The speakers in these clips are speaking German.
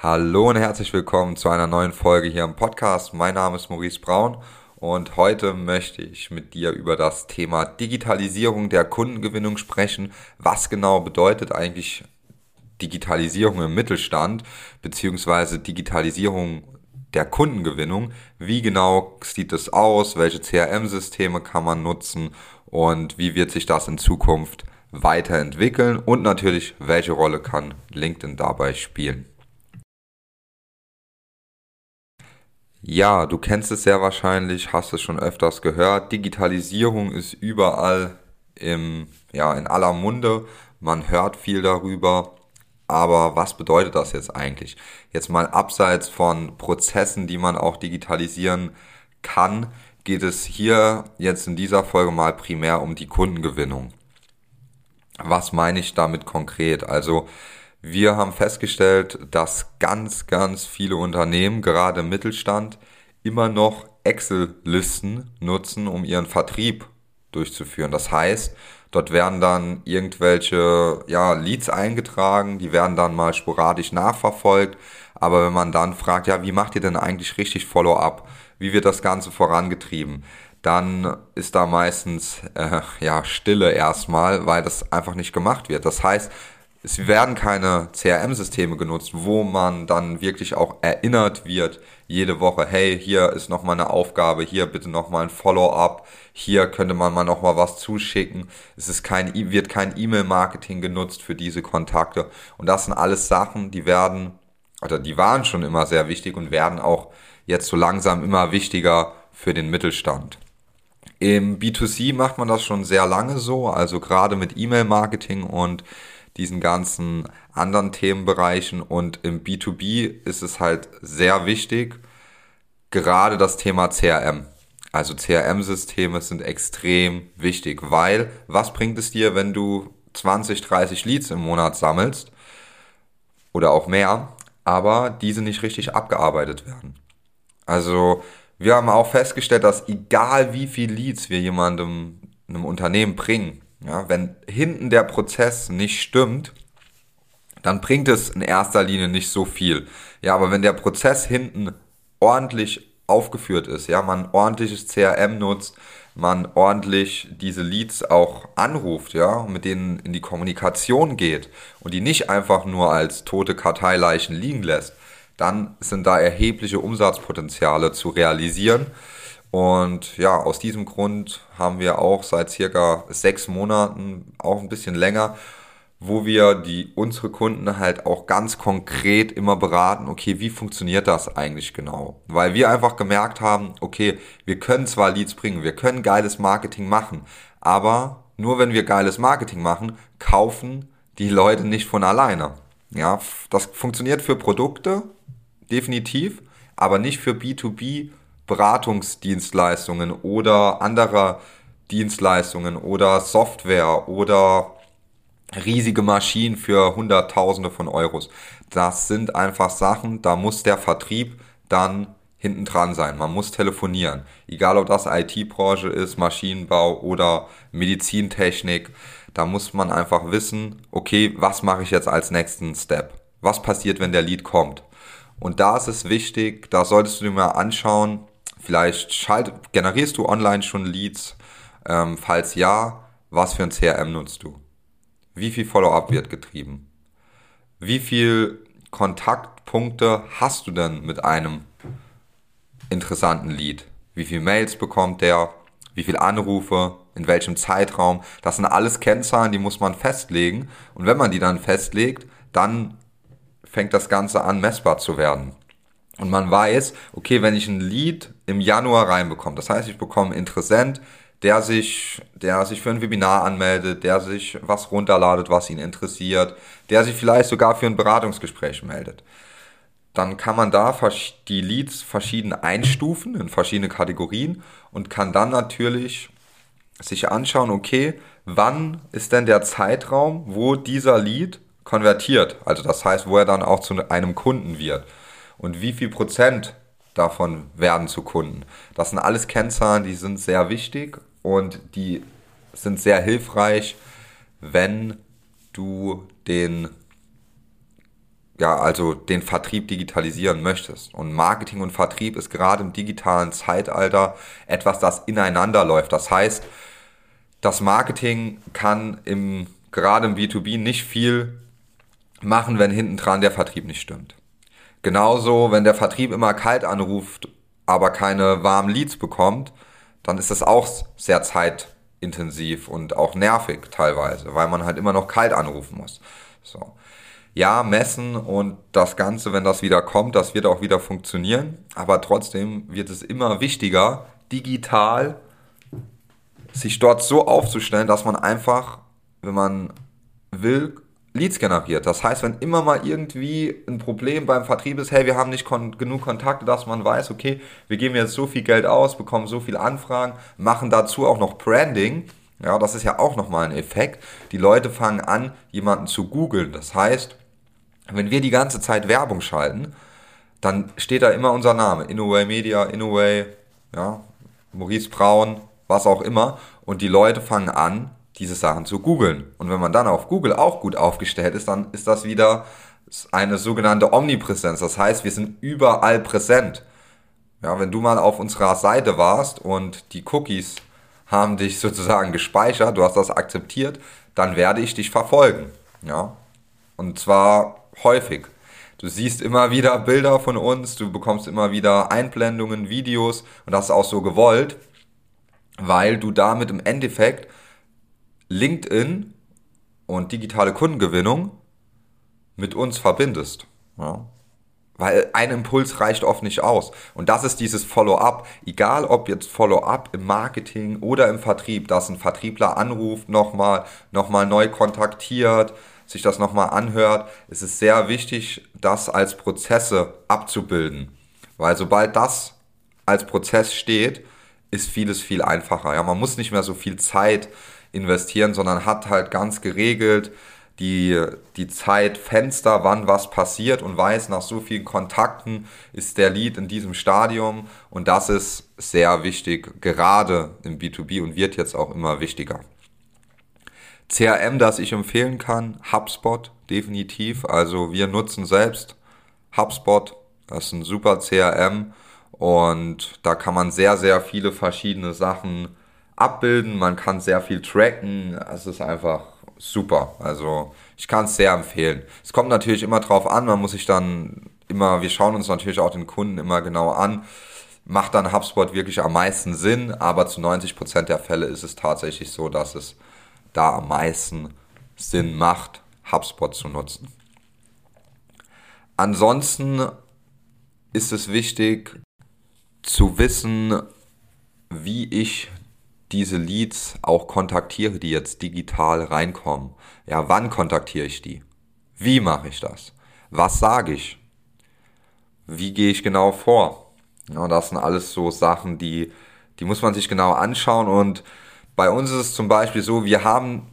Hallo und herzlich willkommen zu einer neuen Folge hier im Podcast. Mein Name ist Maurice Braun und heute möchte ich mit dir über das Thema Digitalisierung der Kundengewinnung sprechen. Was genau bedeutet eigentlich Digitalisierung im Mittelstand beziehungsweise Digitalisierung der Kundengewinnung? Wie genau sieht es aus? Welche CRM-Systeme kann man nutzen? Und wie wird sich das in Zukunft weiterentwickeln? Und natürlich, welche Rolle kann LinkedIn dabei spielen? Ja, du kennst es sehr wahrscheinlich, hast es schon öfters gehört. Digitalisierung ist überall im, ja, in aller Munde. Man hört viel darüber. Aber was bedeutet das jetzt eigentlich? Jetzt mal abseits von Prozessen, die man auch digitalisieren kann, geht es hier jetzt in dieser Folge mal primär um die Kundengewinnung. Was meine ich damit konkret? Also wir haben festgestellt, dass ganz, ganz viele Unternehmen, gerade im Mittelstand, immer noch Excel-Listen nutzen, um ihren Vertrieb durchzuführen. Das heißt, dort werden dann irgendwelche ja, Leads eingetragen, die werden dann mal sporadisch nachverfolgt. Aber wenn man dann fragt, ja, wie macht ihr denn eigentlich richtig Follow-up? Wie wird das Ganze vorangetrieben? Dann ist da meistens äh, ja Stille erstmal, weil das einfach nicht gemacht wird. Das heißt, es werden keine CRM-Systeme genutzt, wo man dann wirklich auch erinnert wird, jede Woche, hey, hier ist nochmal eine Aufgabe, hier bitte nochmal ein Follow-up, hier könnte man mal nochmal was zuschicken. Es ist kein, wird kein E-Mail-Marketing genutzt für diese Kontakte. Und das sind alles Sachen, die werden, oder die waren schon immer sehr wichtig und werden auch jetzt so langsam immer wichtiger für den Mittelstand. Im B2C macht man das schon sehr lange so, also gerade mit E-Mail-Marketing und diesen ganzen anderen Themenbereichen und im B2B ist es halt sehr wichtig, gerade das Thema CRM. Also CRM-Systeme sind extrem wichtig, weil was bringt es dir, wenn du 20, 30 Leads im Monat sammelst oder auch mehr, aber diese nicht richtig abgearbeitet werden? Also wir haben auch festgestellt, dass egal wie viel Leads wir jemandem, einem Unternehmen bringen, ja, wenn hinten der Prozess nicht stimmt, dann bringt es in erster Linie nicht so viel. Ja, aber wenn der Prozess hinten ordentlich aufgeführt ist, ja, man ordentliches CRM nutzt, man ordentlich diese Leads auch anruft, ja, mit denen in die Kommunikation geht und die nicht einfach nur als tote Karteileichen liegen lässt, dann sind da erhebliche Umsatzpotenziale zu realisieren und ja, aus diesem Grund haben wir auch seit circa sechs Monaten, auch ein bisschen länger, wo wir die unsere Kunden halt auch ganz konkret immer beraten, okay, wie funktioniert das eigentlich genau? Weil wir einfach gemerkt haben, okay, wir können zwar Leads bringen, wir können geiles Marketing machen, aber nur wenn wir geiles Marketing machen, kaufen die Leute nicht von alleine. Ja, das funktioniert für Produkte definitiv, aber nicht für B2B Beratungsdienstleistungen oder anderer Dienstleistungen oder Software oder riesige Maschinen für Hunderttausende von Euros. Das sind einfach Sachen, da muss der Vertrieb dann hinten dran sein. Man muss telefonieren. Egal ob das IT-Branche ist, Maschinenbau oder Medizintechnik. Da muss man einfach wissen, okay, was mache ich jetzt als nächsten Step? Was passiert, wenn der Lead kommt? Und da ist es wichtig, da solltest du dir mal anschauen, Vielleicht schalt, generierst du online schon Leads? Ähm, falls ja, was für ein CRM nutzt du? Wie viel Follow-up wird getrieben? Wie viel Kontaktpunkte hast du denn mit einem interessanten Lead? Wie viel Mails bekommt der? Wie viel Anrufe? In welchem Zeitraum? Das sind alles Kennzahlen, die muss man festlegen. Und wenn man die dann festlegt, dann fängt das Ganze an, messbar zu werden. Und man weiß, okay, wenn ich ein Lead im Januar reinbekomme, das heißt, ich bekomme einen Interessent, der sich, der sich für ein Webinar anmeldet, der sich was runterladet, was ihn interessiert, der sich vielleicht sogar für ein Beratungsgespräch meldet. Dann kann man da die Leads verschieden einstufen in verschiedene Kategorien und kann dann natürlich sich anschauen, okay, wann ist denn der Zeitraum, wo dieser Lead konvertiert? Also das heißt, wo er dann auch zu einem Kunden wird und wie viel Prozent davon werden zu Kunden. Das sind alles Kennzahlen, die sind sehr wichtig und die sind sehr hilfreich, wenn du den ja, also den Vertrieb digitalisieren möchtest. Und Marketing und Vertrieb ist gerade im digitalen Zeitalter etwas, das ineinander läuft. Das heißt, das Marketing kann im, gerade im B2B nicht viel machen, wenn hinten dran der Vertrieb nicht stimmt. Genauso, wenn der Vertrieb immer kalt anruft, aber keine warmen Leads bekommt, dann ist das auch sehr zeitintensiv und auch nervig teilweise, weil man halt immer noch kalt anrufen muss. So ja, messen und das Ganze, wenn das wieder kommt, das wird auch wieder funktionieren. Aber trotzdem wird es immer wichtiger, digital sich dort so aufzustellen, dass man einfach, wenn man will, Leads generiert. Das heißt, wenn immer mal irgendwie ein Problem beim Vertrieb ist, hey, wir haben nicht kon genug Kontakte, dass man weiß, okay, wir geben jetzt so viel Geld aus, bekommen so viele Anfragen, machen dazu auch noch Branding, ja, das ist ja auch nochmal ein Effekt. Die Leute fangen an, jemanden zu googeln. Das heißt, wenn wir die ganze Zeit Werbung schalten, dann steht da immer unser Name. Innoway Media, Innoway, ja, Maurice Braun, was auch immer. Und die Leute fangen an, diese Sachen zu googeln. Und wenn man dann auf Google auch gut aufgestellt ist, dann ist das wieder eine sogenannte Omnipräsenz. Das heißt, wir sind überall präsent. Ja, wenn du mal auf unserer Seite warst und die Cookies haben dich sozusagen gespeichert, du hast das akzeptiert, dann werde ich dich verfolgen. Ja. Und zwar häufig. Du siehst immer wieder Bilder von uns, du bekommst immer wieder Einblendungen, Videos und das ist auch so gewollt, weil du damit im Endeffekt LinkedIn und digitale Kundengewinnung mit uns verbindest. Ja. Weil ein Impuls reicht oft nicht aus. Und das ist dieses Follow-up. Egal ob jetzt Follow-up im Marketing oder im Vertrieb, dass ein Vertriebler anruft, nochmal, nochmal neu kontaktiert, sich das nochmal anhört. Es ist sehr wichtig, das als Prozesse abzubilden. Weil sobald das als Prozess steht, ist vieles viel einfacher. Ja, man muss nicht mehr so viel Zeit investieren, sondern hat halt ganz geregelt, die, die Zeitfenster, wann was passiert und weiß, nach so vielen Kontakten ist der Lead in diesem Stadium und das ist sehr wichtig, gerade im B2B und wird jetzt auch immer wichtiger. CRM, das ich empfehlen kann, HubSpot definitiv, also wir nutzen selbst HubSpot, das ist ein super CRM und da kann man sehr, sehr viele verschiedene Sachen abbilden, man kann sehr viel tracken, es ist einfach super. Also ich kann es sehr empfehlen. Es kommt natürlich immer drauf an, man muss sich dann immer, wir schauen uns natürlich auch den Kunden immer genau an. Macht dann HubSpot wirklich am meisten Sinn, aber zu 90% der Fälle ist es tatsächlich so, dass es da am meisten Sinn macht, HubSpot zu nutzen. Ansonsten ist es wichtig zu wissen, wie ich diese Leads auch kontaktiere, die jetzt digital reinkommen. Ja, wann kontaktiere ich die? Wie mache ich das? Was sage ich? Wie gehe ich genau vor? Ja, das sind alles so Sachen, die, die muss man sich genau anschauen und bei uns ist es zum Beispiel so, wir haben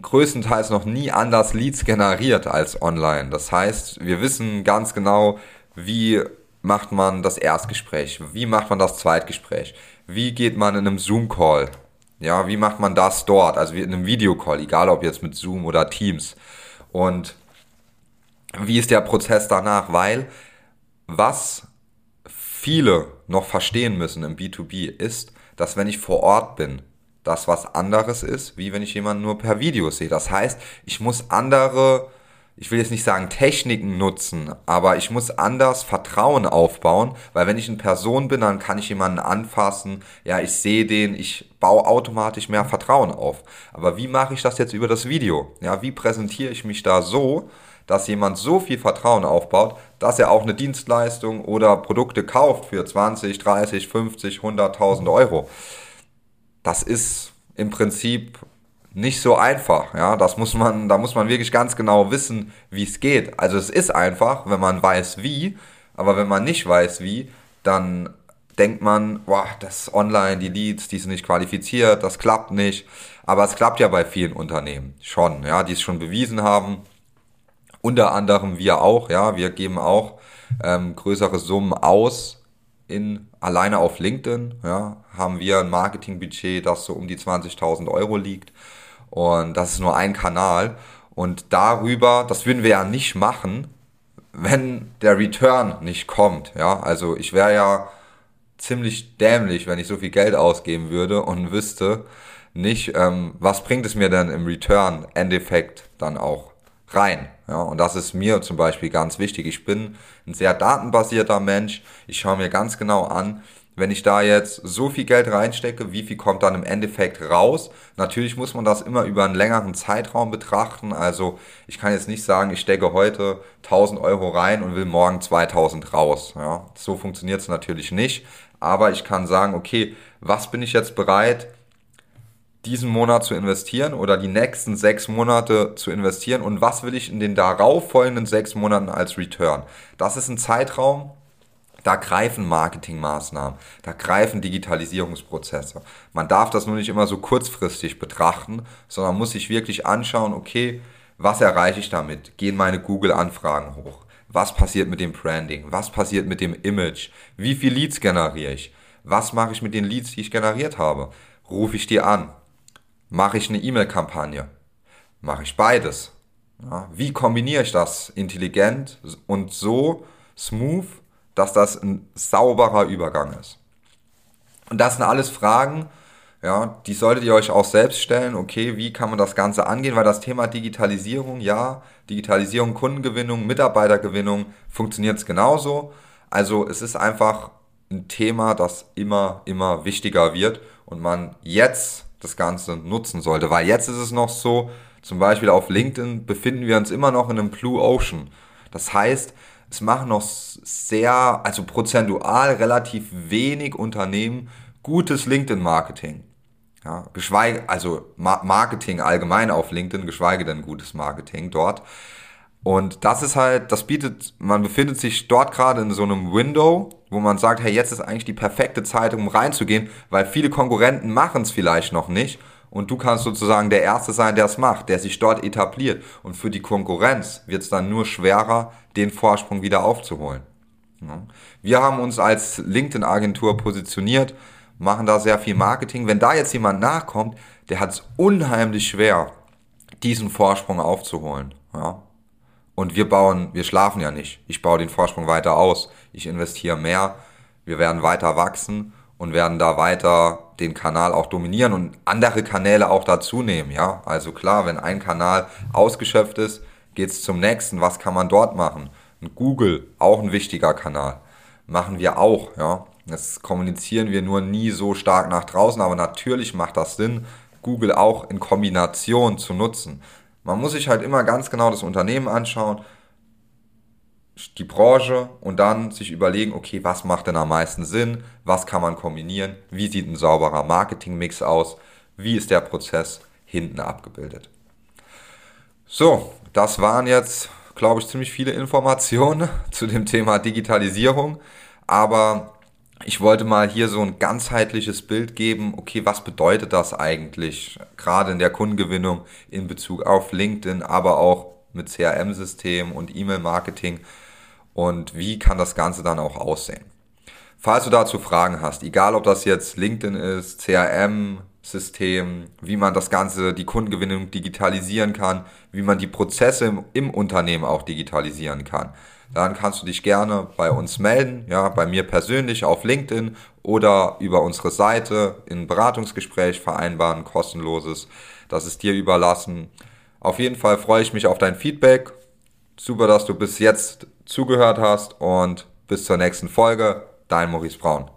größtenteils noch nie anders Leads generiert als online. Das heißt, wir wissen ganz genau, wie macht man das Erstgespräch, wie macht man das Zweitgespräch, wie geht man in einem Zoom-Call? Ja, wie macht man das dort? Also in einem Videocall, egal ob jetzt mit Zoom oder Teams. Und wie ist der Prozess danach? Weil was viele noch verstehen müssen im B2B ist, dass wenn ich vor Ort bin, das was anderes ist, wie wenn ich jemanden nur per Video sehe. Das heißt, ich muss andere ich will jetzt nicht sagen Techniken nutzen, aber ich muss anders Vertrauen aufbauen, weil wenn ich in Person bin, dann kann ich jemanden anfassen, ja, ich sehe den, ich baue automatisch mehr Vertrauen auf. Aber wie mache ich das jetzt über das Video? Ja, wie präsentiere ich mich da so, dass jemand so viel Vertrauen aufbaut, dass er auch eine Dienstleistung oder Produkte kauft für 20, 30, 50, 100.000 Euro? Das ist im Prinzip nicht so einfach. Ja, das muss man, da muss man wirklich ganz genau wissen, wie es geht. Also es ist einfach, wenn man weiß wie, aber wenn man nicht weiß wie, dann denkt man, boah, das online, die Leads, die sind nicht qualifiziert, das klappt nicht. Aber es klappt ja bei vielen Unternehmen schon, ja, die es schon bewiesen haben. Unter anderem wir auch, ja, wir geben auch ähm, größere Summen aus in alleine auf LinkedIn, ja, haben wir ein Marketingbudget, das so um die 20.000 Euro liegt. Und das ist nur ein Kanal. Und darüber, das würden wir ja nicht machen, wenn der Return nicht kommt, ja, also ich wäre ja ziemlich dämlich, wenn ich so viel Geld ausgeben würde und wüsste nicht, ähm, was bringt es mir denn im Return Endeffekt dann auch rein. Ja, und das ist mir zum Beispiel ganz wichtig. Ich bin ein sehr datenbasierter Mensch. Ich schaue mir ganz genau an, wenn ich da jetzt so viel Geld reinstecke, wie viel kommt dann im Endeffekt raus? Natürlich muss man das immer über einen längeren Zeitraum betrachten. Also ich kann jetzt nicht sagen, ich stecke heute 1000 Euro rein und will morgen 2000 raus. Ja, so funktioniert es natürlich nicht. Aber ich kann sagen, okay, was bin ich jetzt bereit, diesen Monat zu investieren oder die nächsten sechs Monate zu investieren und was will ich in den darauffolgenden sechs Monaten als Return? Das ist ein Zeitraum, da greifen Marketingmaßnahmen, da greifen Digitalisierungsprozesse. Man darf das nur nicht immer so kurzfristig betrachten, sondern muss sich wirklich anschauen, okay, was erreiche ich damit? Gehen meine Google-Anfragen hoch? Was passiert mit dem Branding? Was passiert mit dem Image? Wie viel Leads generiere ich? Was mache ich mit den Leads, die ich generiert habe? Rufe ich die an? Mache ich eine E-Mail-Kampagne? Mache ich beides? Ja, wie kombiniere ich das intelligent und so smooth, dass das ein sauberer Übergang ist. Und das sind alles Fragen, ja, die solltet ihr euch auch selbst stellen. Okay, wie kann man das Ganze angehen? Weil das Thema Digitalisierung, ja, Digitalisierung, Kundengewinnung, Mitarbeitergewinnung funktioniert es genauso. Also es ist einfach ein Thema, das immer, immer wichtiger wird und man jetzt das Ganze nutzen sollte. Weil jetzt ist es noch so, zum Beispiel auf LinkedIn befinden wir uns immer noch in einem Blue Ocean. Das heißt, es machen noch sehr, also prozentual relativ wenig Unternehmen gutes LinkedIn-Marketing. Ja, geschweige, also Marketing allgemein auf LinkedIn, geschweige denn gutes Marketing dort. Und das ist halt, das bietet, man befindet sich dort gerade in so einem Window, wo man sagt, hey, jetzt ist eigentlich die perfekte Zeit, um reinzugehen, weil viele Konkurrenten machen es vielleicht noch nicht und du kannst sozusagen der Erste sein, der es macht, der sich dort etabliert. Und für die Konkurrenz wird es dann nur schwerer, den Vorsprung wieder aufzuholen. Wir haben uns als LinkedIn-Agentur positioniert, machen da sehr viel Marketing. Wenn da jetzt jemand nachkommt, der hat es unheimlich schwer, diesen Vorsprung aufzuholen. Ja? Und wir bauen, wir schlafen ja nicht. Ich baue den Vorsprung weiter aus. Ich investiere mehr. Wir werden weiter wachsen und werden da weiter den Kanal auch dominieren und andere Kanäle auch dazu nehmen, ja. Also klar, wenn ein Kanal ausgeschöpft ist, geht's zum nächsten. Was kann man dort machen? Und Google, auch ein wichtiger Kanal. Machen wir auch, ja. Das kommunizieren wir nur nie so stark nach draußen, aber natürlich macht das Sinn, Google auch in Kombination zu nutzen. Man muss sich halt immer ganz genau das Unternehmen anschauen, die Branche und dann sich überlegen, okay, was macht denn am meisten Sinn, was kann man kombinieren, wie sieht ein sauberer Marketingmix aus, wie ist der Prozess hinten abgebildet. So, das waren jetzt, glaube ich, ziemlich viele Informationen zu dem Thema Digitalisierung, aber ich wollte mal hier so ein ganzheitliches Bild geben, okay, was bedeutet das eigentlich, gerade in der Kundengewinnung in Bezug auf LinkedIn, aber auch mit CRM-Systemen und E-Mail-Marketing und wie kann das Ganze dann auch aussehen. Falls du dazu Fragen hast, egal ob das jetzt LinkedIn ist, CRM, System, wie man das Ganze, die Kundengewinnung digitalisieren kann, wie man die Prozesse im, im, Unternehmen auch digitalisieren kann. Dann kannst du dich gerne bei uns melden, ja, bei mir persönlich auf LinkedIn oder über unsere Seite in Beratungsgespräch vereinbaren, kostenloses. Das ist dir überlassen. Auf jeden Fall freue ich mich auf dein Feedback. Super, dass du bis jetzt zugehört hast und bis zur nächsten Folge. Dein Maurice Braun.